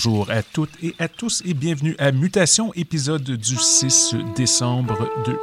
Bonjour à toutes et à tous et bienvenue à Mutation, épisode du 6 décembre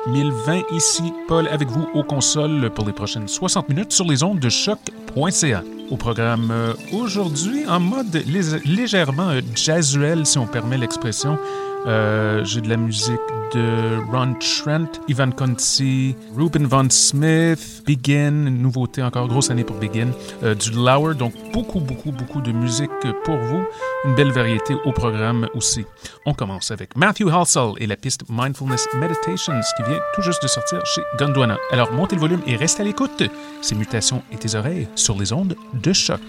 2020. Ici Paul avec vous aux consoles pour les prochaines 60 minutes sur les ondes de choc.ca. Au programme euh, aujourd'hui, en mode lég- légèrement euh, jazzuel, si on permet l'expression, euh, j'ai de la musique de Ron Trent, Ivan Conti, Ruben Von Smith, Begin, nouveauté encore, grosse année pour Begin, euh, du Lauer, donc beaucoup, beaucoup, beaucoup de musique pour vous. Une belle variété au programme aussi. On commence avec Matthew Halsall et la piste Mindfulness Meditations qui vient tout juste de sortir chez Gondwana. Alors montez le volume et restez à l'écoute. C'est Mutations et tes oreilles sur les ondes de choc.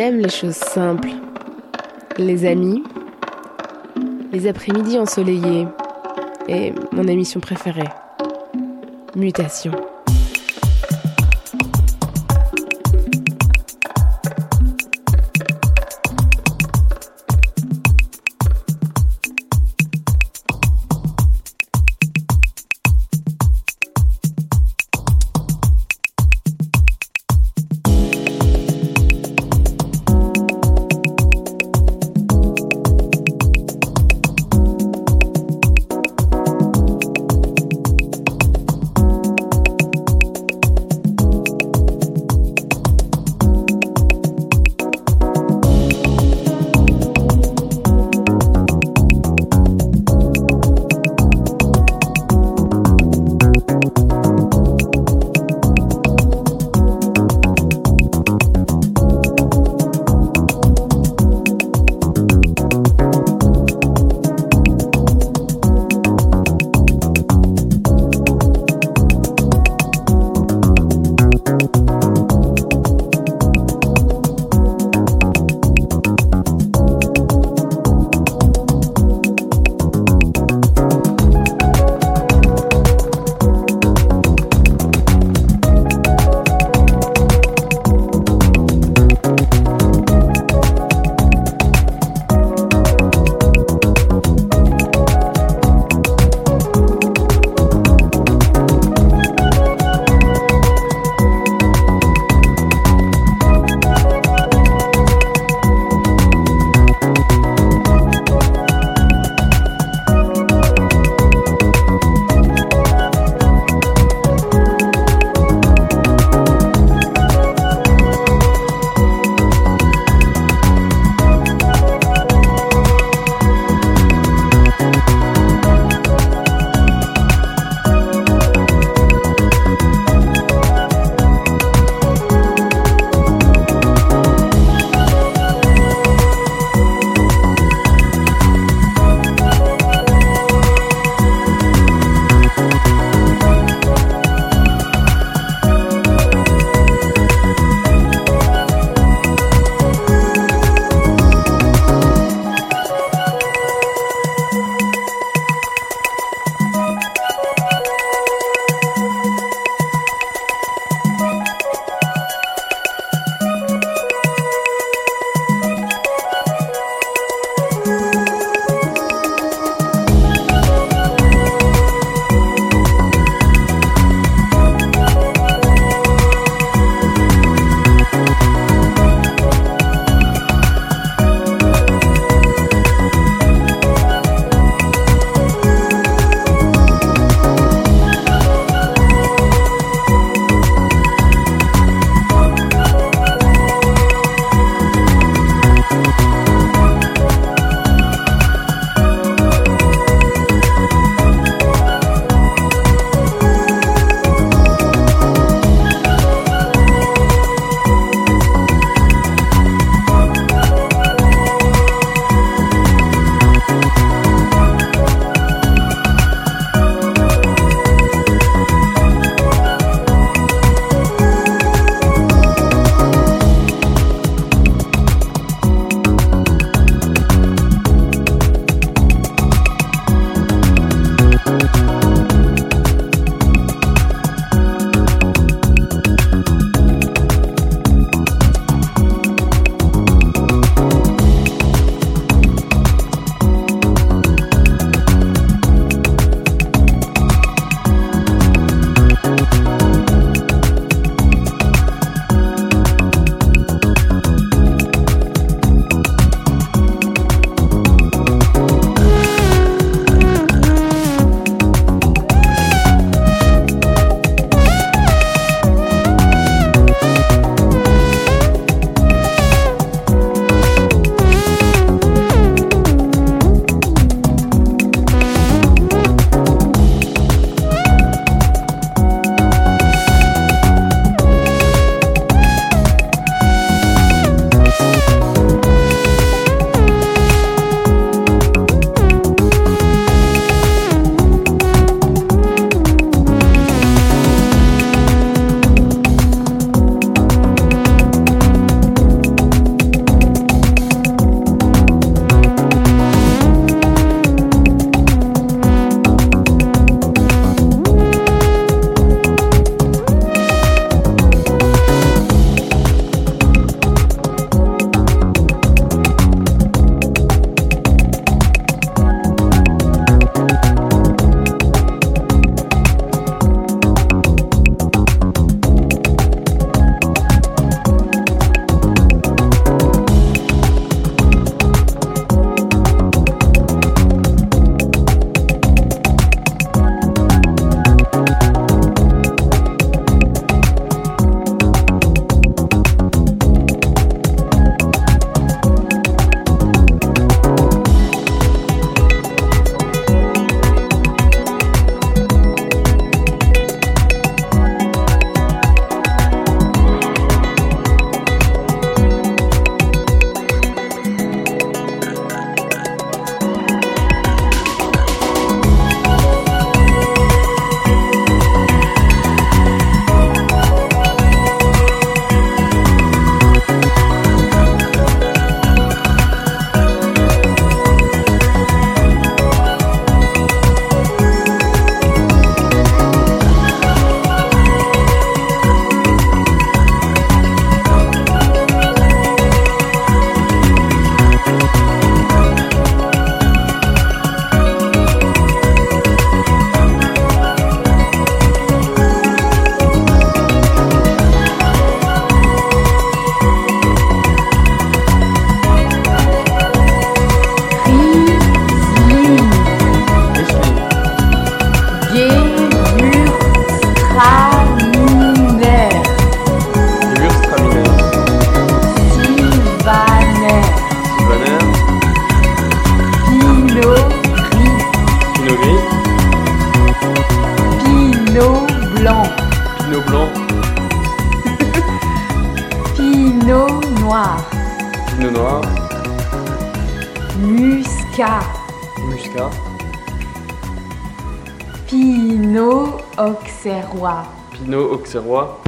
J'aime les choses simples. Les amis, les après-midi ensoleillés et mon émission préférée, Mutation. Auxerrois. pinot auxerrois,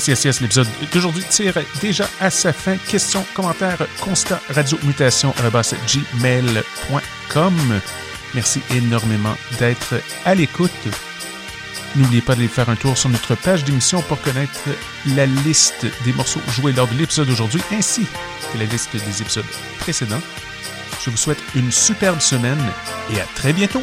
Yes, yes, yes. L'épisode d'aujourd'hui tire déjà à sa fin. Questions, commentaires, constat, radio, mutation, gmail.com. Merci énormément d'être à l'écoute. N'oubliez pas d'aller faire un tour sur notre page d'émission pour connaître la liste des morceaux joués lors de l'épisode d'aujourd'hui ainsi que la liste des épisodes précédents. Je vous souhaite une superbe semaine et à très bientôt!